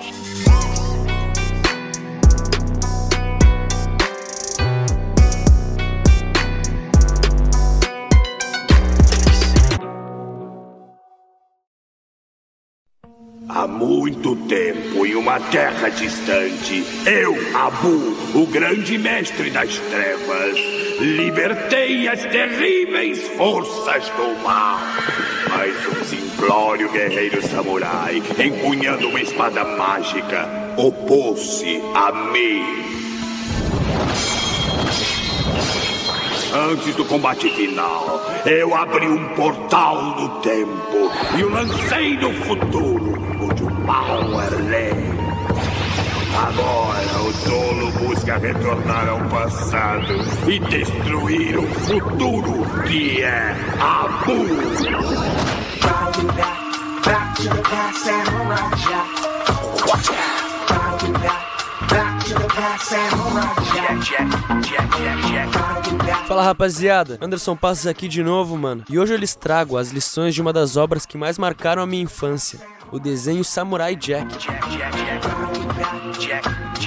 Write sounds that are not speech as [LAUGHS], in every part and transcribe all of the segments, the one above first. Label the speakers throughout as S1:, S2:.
S1: Há uma terra distante, eu, Abu, o grande mestre das trevas, libertei as terríveis forças do mal. Mas um simplório guerreiro samurai, empunhando uma espada mágica, opôs-se a mim. Antes do combate final, eu abri um portal do tempo e o lancei no futuro, onde o mal é lei. Agora o tolo busca retornar ao passado e destruir o futuro que é
S2: Samurai Jack.
S3: Fala rapaziada, Anderson Passos aqui de novo, mano. E hoje eu lhes trago as lições de uma das obras que mais marcaram a minha infância, o desenho Samurai Jack.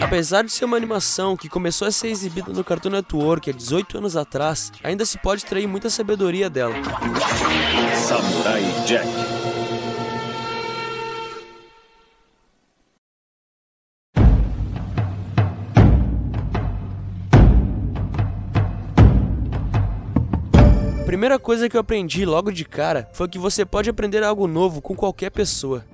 S3: Apesar de ser uma animação que começou a ser exibida no Cartoon Network há 18 anos atrás, ainda se pode extrair muita sabedoria dela.
S4: Samurai Jack.
S3: A primeira coisa que eu aprendi logo de cara foi que você pode aprender algo novo com qualquer pessoa.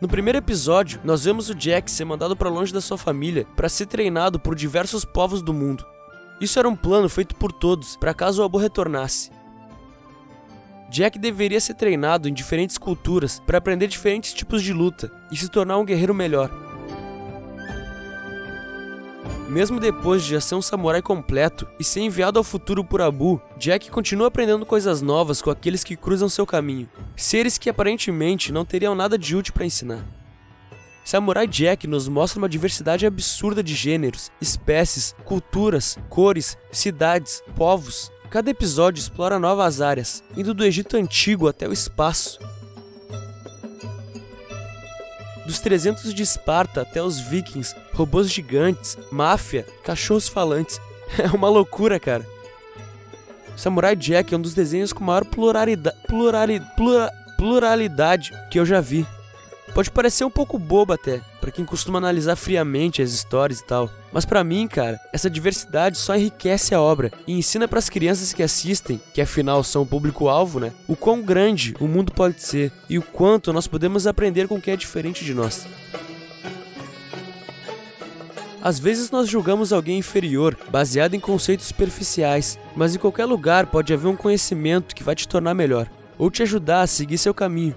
S3: No primeiro episódio, nós vemos o Jack ser mandado para longe da sua família para ser treinado por diversos povos do mundo. Isso era um plano feito por todos para caso o Abu retornasse. Jack deveria ser treinado em diferentes culturas para aprender diferentes tipos de luta e se tornar um guerreiro melhor. Mesmo depois de já ser um samurai completo e ser enviado ao futuro por Abu, Jack continua aprendendo coisas novas com aqueles que cruzam seu caminho, seres que aparentemente não teriam nada de útil para ensinar. Samurai Jack nos mostra uma diversidade absurda de gêneros, espécies, culturas, cores, cidades, povos. Cada episódio explora novas áreas, indo do Egito Antigo até o espaço, dos 300 de Esparta até os vikings, robôs gigantes, máfia, cachorros falantes. [LAUGHS] É uma loucura, cara. Samurai Jack é um dos desenhos com maior pluralidade, plurali, plura, pluralidade que eu já vi. Pode parecer um pouco bobo até, para quem costuma analisar friamente as histórias e tal. Mas para mim, cara, essa diversidade só enriquece a obra e ensina para as crianças que assistem, que afinal são o público-alvo, né? O quão grande o mundo pode ser e o quanto nós podemos aprender com o que é diferente de nós. Às vezes nós julgamos alguém inferior, baseado em conceitos superficiais, mas em qualquer lugar pode haver um conhecimento que vai te tornar melhor, ou te ajudar a seguir seu caminho.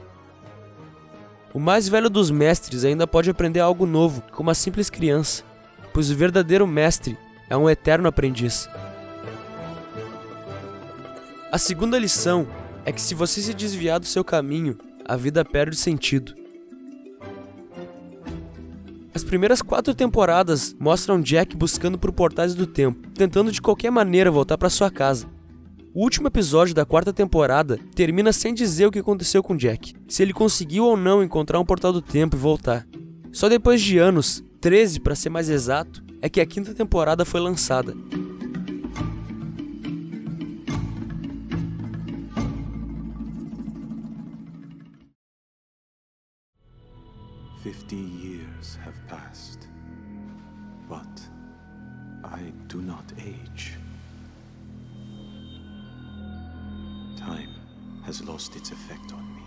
S3: O mais velho dos mestres ainda pode aprender algo novo, como uma simples criança, pois o verdadeiro mestre é um eterno aprendiz. A segunda lição é que se você se desviar do seu caminho, a vida perde sentido. As primeiras quatro temporadas mostram Jack buscando por portais do tempo, tentando de qualquer maneira voltar para sua casa. O último episódio da quarta temporada termina sem dizer o que aconteceu com Jack, se ele conseguiu ou não encontrar um portal do tempo e voltar. Só depois de anos, 13 para ser mais exato, é que a quinta temporada foi lançada.
S5: Fifty years have passed, but I do not age. Has lost its effect on me.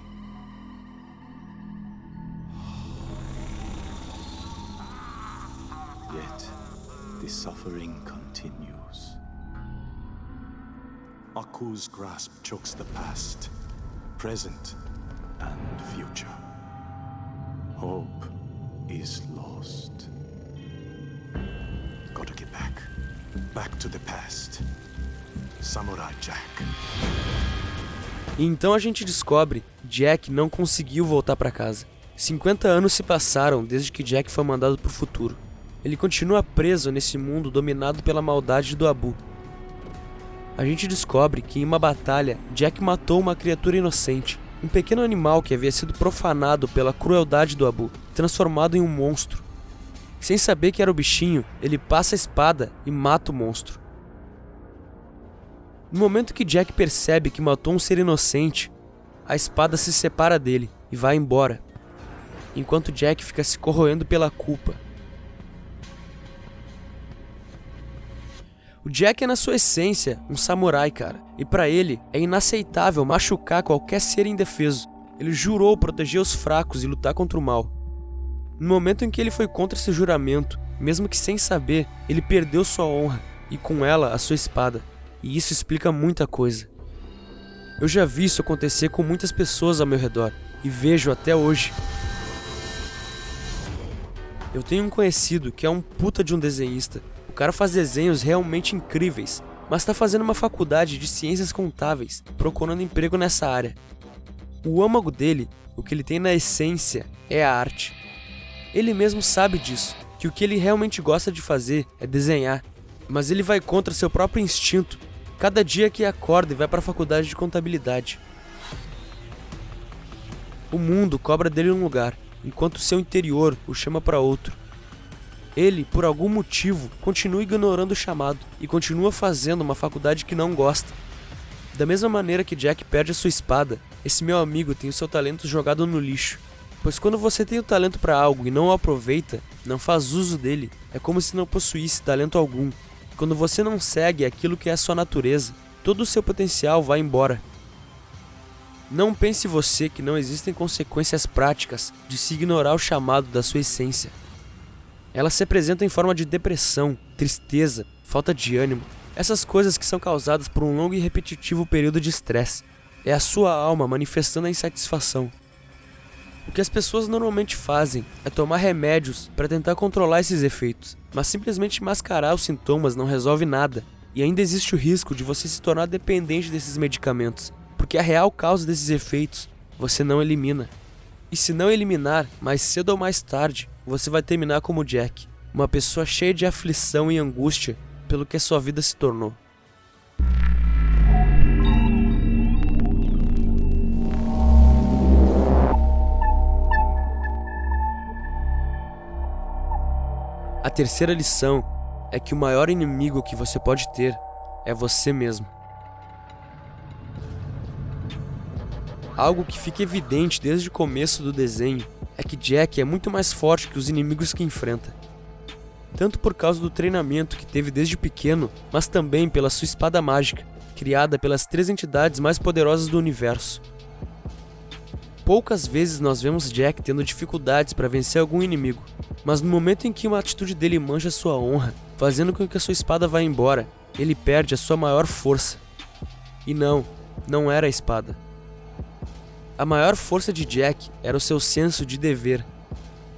S5: Yet, the suffering continues. Aku's grasp chokes the past, present, and future. Hope is lost. Gotta get back. Back to the past. Samurai Jack.
S3: E então a gente descobre Jack não conseguiu voltar para casa. 50 anos se passaram desde que Jack foi mandado pro futuro. Ele continua preso nesse mundo dominado pela maldade do Abu. A gente descobre que em uma batalha, Jack matou uma criatura inocente, Um pequeno animal que havia sido profanado pela crueldade do Abu, transformado em um monstro. Sem saber que era o bichinho, ele passa a espada e mata o monstro. No momento que Jack percebe que matou um ser inocente, a espada se separa dele e vai embora, enquanto Jack fica se corroendo pela culpa. O Jack é na sua essência um samurai, cara, e para ele é inaceitável machucar qualquer ser indefeso. Ele jurou proteger os fracos e lutar contra o mal. No momento em que ele foi contra esse juramento, mesmo que sem saber, ele perdeu sua honra e com ela a sua espada. E isso explica muita coisa. Eu já vi isso acontecer com muitas pessoas ao meu redor e vejo até hoje. Eu tenho um conhecido que é um puta de um desenhista o cara faz desenhos realmente incríveis, mas está fazendo uma faculdade de ciências contábeis, procurando emprego nessa área. O âmago dele, o que ele tem na essência, é a arte. Ele mesmo sabe disso, que o que ele realmente gosta de fazer é desenhar, mas ele vai contra seu próprio instinto cada dia que acorda e vai para a faculdade de contabilidade. O mundo cobra dele um lugar, enquanto seu interior o chama para outro. Ele, por algum motivo, continua ignorando o chamado e continua fazendo uma faculdade que não gosta. Da mesma maneira que Jack perde a sua espada, esse meu amigo tem o seu talento jogado no lixo. Pois quando você tem o talento para algo e não o aproveita, não faz uso dele, é como se não possuísse talento algum. Quando você não segue aquilo que é sua natureza, todo o seu potencial vai embora. Não pense você que não existem consequências práticas de se ignorar o chamado da sua essência. Ela se apresenta em forma de depressão, tristeza, falta de ânimo, essas coisas que são causadas por um longo e repetitivo período de estresse. É a sua alma manifestando a insatisfação. O que as pessoas normalmente fazem é tomar remédios para tentar controlar esses efeitos, mas simplesmente mascarar os sintomas não resolve nada, e ainda existe o risco de você se tornar dependente desses medicamentos, porque a real causa desses efeitos você não elimina. E se não eliminar, mais cedo ou mais tarde, você vai terminar como Jack, uma pessoa cheia de aflição e angústia pelo que a sua vida se tornou. A terceira lição é que o maior inimigo que você pode ter é você mesmo. Algo que fica evidente desde o começo do desenho é que Jack é muito mais forte que os inimigos que enfrenta. Tanto por causa do treinamento que teve desde pequeno, mas também pela sua espada mágica, criada pelas três entidades mais poderosas do universo. Poucas vezes nós vemos Jack tendo dificuldades para vencer algum inimigo, mas no momento em que uma atitude dele mancha sua honra, fazendo com que a sua espada vá embora, ele perde a sua maior força. E não, não era a espada. A maior força de Jack era o seu senso de dever.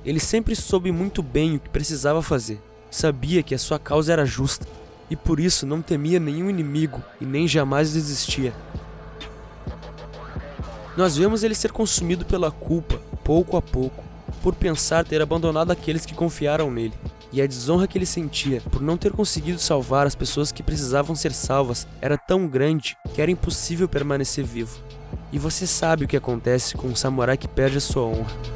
S3: Ele sempre soube muito bem o que precisava fazer, sabia que a sua causa era justa e por isso não temia nenhum inimigo e nem jamais desistia. Nós vemos ele ser consumido pela culpa, pouco a pouco, por pensar ter abandonado aqueles que confiaram nele, e a desonra que ele sentia por não ter conseguido salvar as pessoas que precisavam ser salvas era tão grande que era impossível permanecer vivo. E você sabe o que acontece com um samurai que perde a sua honra.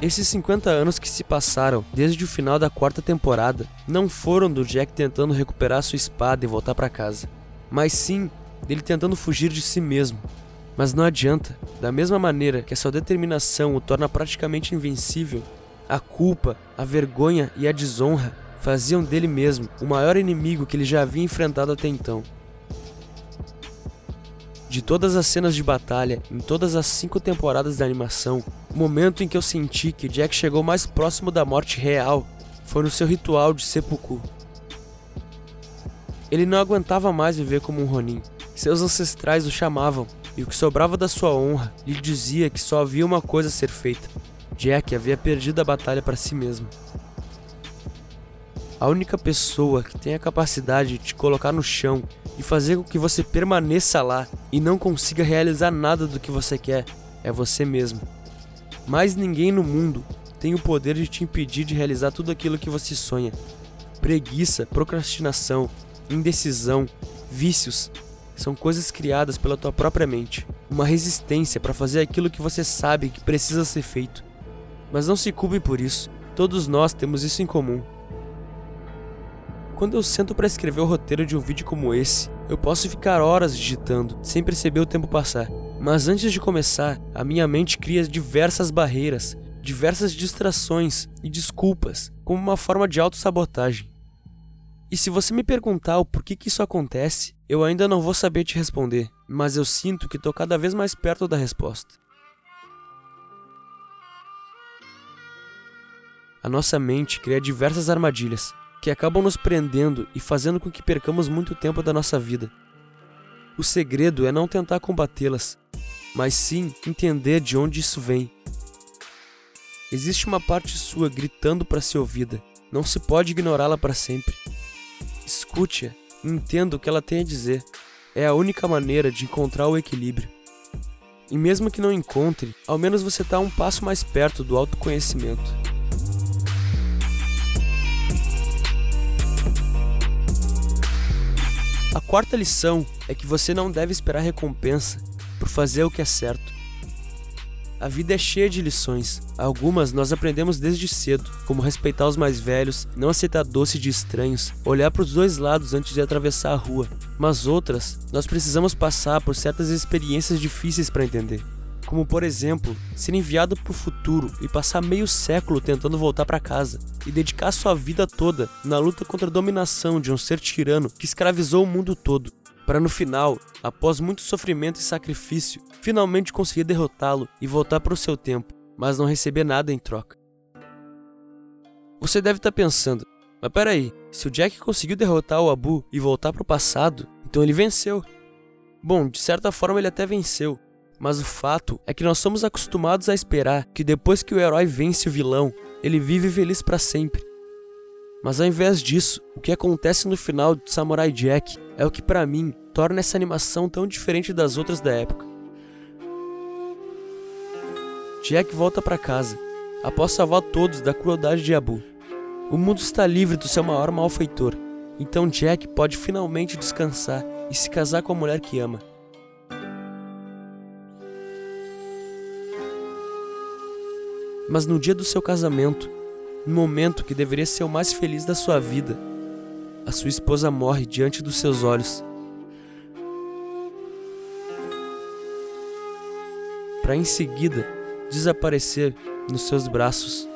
S3: Esses 50 anos que se passaram desde o final da quarta temporada não foram do Jack tentando recuperar sua espada e voltar para casa, mas sim dele tentando fugir de si mesmo. Mas não adianta, da mesma maneira que a sua determinação o torna praticamente invencível, a culpa, a vergonha e a desonra faziam dele mesmo o maior inimigo que ele já havia enfrentado até então. De todas as cenas de batalha, em todas as cinco temporadas da animação, o momento em que eu senti que Jack chegou mais próximo da morte real foi no seu ritual de seppuku. Ele não aguentava mais viver como um Ronin. Seus ancestrais o chamavam, e o que sobrava da sua honra lhe dizia que só havia uma coisa a ser feita. Jack havia perdido a batalha para si mesmo. A única pessoa que tem a capacidade de te colocar no chão e fazer com que você permaneça lá e não consiga realizar nada do que você quer é você mesmo. Mais ninguém no mundo tem o poder de te impedir de realizar tudo aquilo que você sonha. Preguiça, procrastinação, indecisão Vícios são coisas criadas pela tua própria mente, uma resistência para fazer aquilo que você sabe que precisa ser feito. Mas não se culpe por isso, todos nós temos isso em comum. Quando eu sento para escrever o roteiro de um vídeo como esse, eu posso ficar horas digitando, sem perceber o tempo passar. Mas antes de começar, a minha mente cria diversas barreiras, diversas distrações e desculpas, como uma forma de autossabotagem. E se você me perguntar o porquê que isso acontece, eu ainda não vou saber te responder, mas eu sinto que estou cada vez mais perto da resposta. A nossa mente cria diversas armadilhas que acabam nos prendendo e fazendo com que percamos muito tempo da nossa vida. O segredo é não tentar combatê-las, mas sim entender de onde isso vem. Existe uma parte sua gritando para ser ouvida, não se pode ignorá-la para sempre. Escute-a entenda o que ela tem a dizer. É a única maneira de encontrar o equilíbrio. E mesmo que não encontre, ao menos você está um passo mais perto do autoconhecimento. A quarta lição é que você não deve esperar recompensa por fazer o que é certo. A vida é cheia de lições. Algumas nós aprendemos desde cedo, como respeitar os mais velhos, não aceitar doce de estranhos, olhar para os dois lados antes de atravessar a rua. Mas outras, nós precisamos passar por certas experiências difíceis para entender. Como, por exemplo, ser enviado para o futuro e passar meio século tentando voltar para casa, e dedicar sua vida toda na luta contra a dominação de um ser tirano que escravizou o mundo todo para no final, após muito sofrimento e sacrifício, finalmente conseguir derrotá-lo e voltar para o seu tempo, mas não receber nada em troca. Você deve estar tá pensando, mas peraí, se o Jack conseguiu derrotar o Abu e voltar para o passado, então ele venceu. Bom, de certa forma ele até venceu, mas o fato é que nós somos acostumados a esperar que depois que o herói vence o vilão, ele vive feliz para sempre. Mas ao invés disso, o que acontece no final de Samurai Jack é o que para mim torna essa animação tão diferente das outras da época. Jack volta para casa, após salvar todos da crueldade de Abu. O mundo está livre do seu maior malfeitor, então Jack pode finalmente descansar e se casar com a mulher que ama. Mas no dia do seu casamento, no momento que deveria ser o mais feliz da sua vida, a sua esposa morre diante dos seus olhos. Para em seguida desaparecer nos seus braços.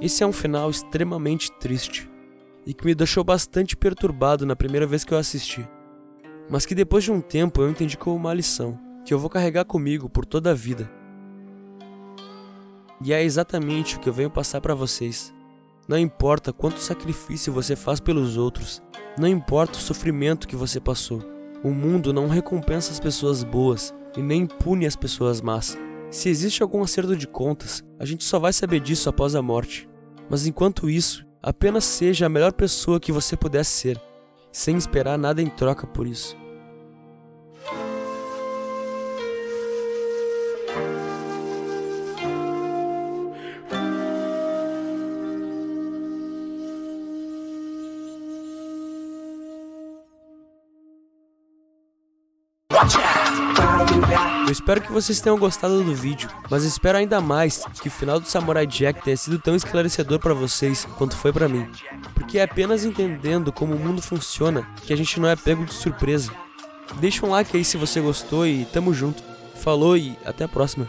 S3: Esse é um final extremamente triste e que me deixou bastante perturbado na primeira vez que eu assisti, mas que depois de um tempo eu entendi como uma lição que eu vou carregar comigo por toda a vida. E é exatamente o que eu venho passar para vocês. Não importa quanto sacrifício você faz pelos outros, não importa o sofrimento que você passou. O mundo não recompensa as pessoas boas e nem pune as pessoas más. Se existe algum acerto de contas, a gente só vai saber disso após a morte. Mas enquanto isso, apenas seja a melhor pessoa que você pudesse ser, sem esperar nada em troca por isso. Eu espero que vocês tenham gostado do vídeo, mas espero ainda mais que o final do Samurai Jack tenha sido tão esclarecedor para vocês quanto foi para mim. Porque é apenas entendendo como o mundo funciona que a gente não é pego de surpresa. Deixa um like aí se você gostou e tamo junto. Falou e até a próxima.